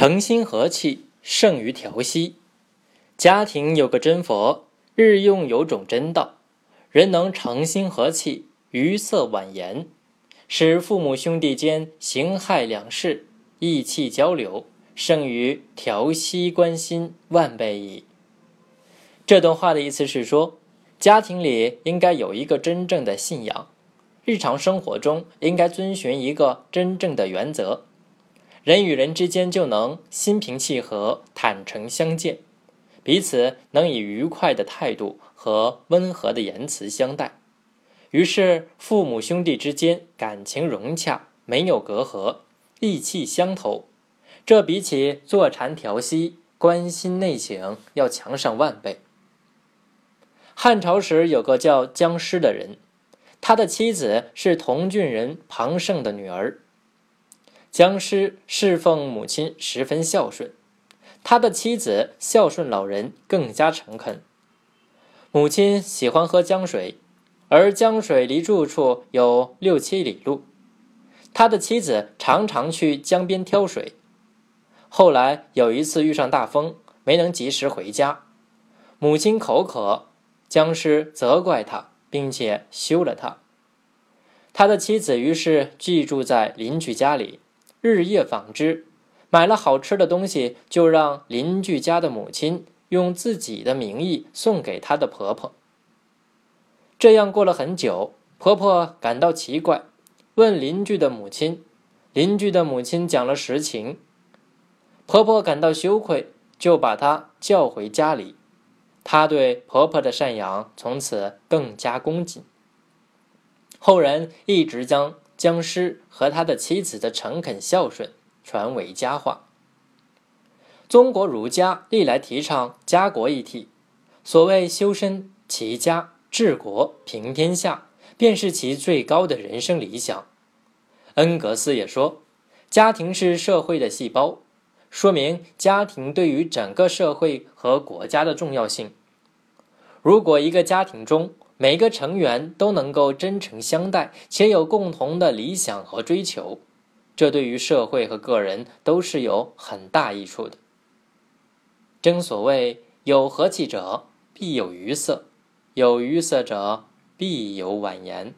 诚心和气胜于调息。家庭有个真佛，日用有种真道。人能诚心和气，于色婉言，使父母兄弟间形骸两世，意气交流，胜于调息关心万倍矣。这段话的意思是说，家庭里应该有一个真正的信仰，日常生活中应该遵循一个真正的原则。人与人之间就能心平气和、坦诚相见，彼此能以愉快的态度和温和的言辞相待，于是父母兄弟之间感情融洽，没有隔阂，意气相投。这比起坐禅调息、关心内省要强上万倍。汉朝时有个叫姜师的人，他的妻子是同郡人庞胜的女儿。姜师侍奉母亲十分孝顺，他的妻子孝顺老人更加诚恳。母亲喜欢喝江水，而江水离住处有六七里路，他的妻子常常去江边挑水。后来有一次遇上大风，没能及时回家，母亲口渴，姜师责怪他，并且休了他。他的妻子于是寄住在邻居家里。日夜纺织，买了好吃的东西，就让邻居家的母亲用自己的名义送给她的婆婆。这样过了很久，婆婆感到奇怪，问邻居的母亲，邻居的母亲讲了实情。婆婆感到羞愧，就把她叫回家里。她对婆婆的赡养从此更加恭敬。后人一直将。僵尸和他的妻子的诚恳孝顺传为佳话。中国儒家历来提倡家国一体，所谓修身齐家治国平天下，便是其最高的人生理想。恩格斯也说，家庭是社会的细胞，说明家庭对于整个社会和国家的重要性。如果一个家庭中，每个成员都能够真诚相待，且有共同的理想和追求，这对于社会和个人都是有很大益处的。正所谓“有和气者必有愉色，有愉色者必有婉言”。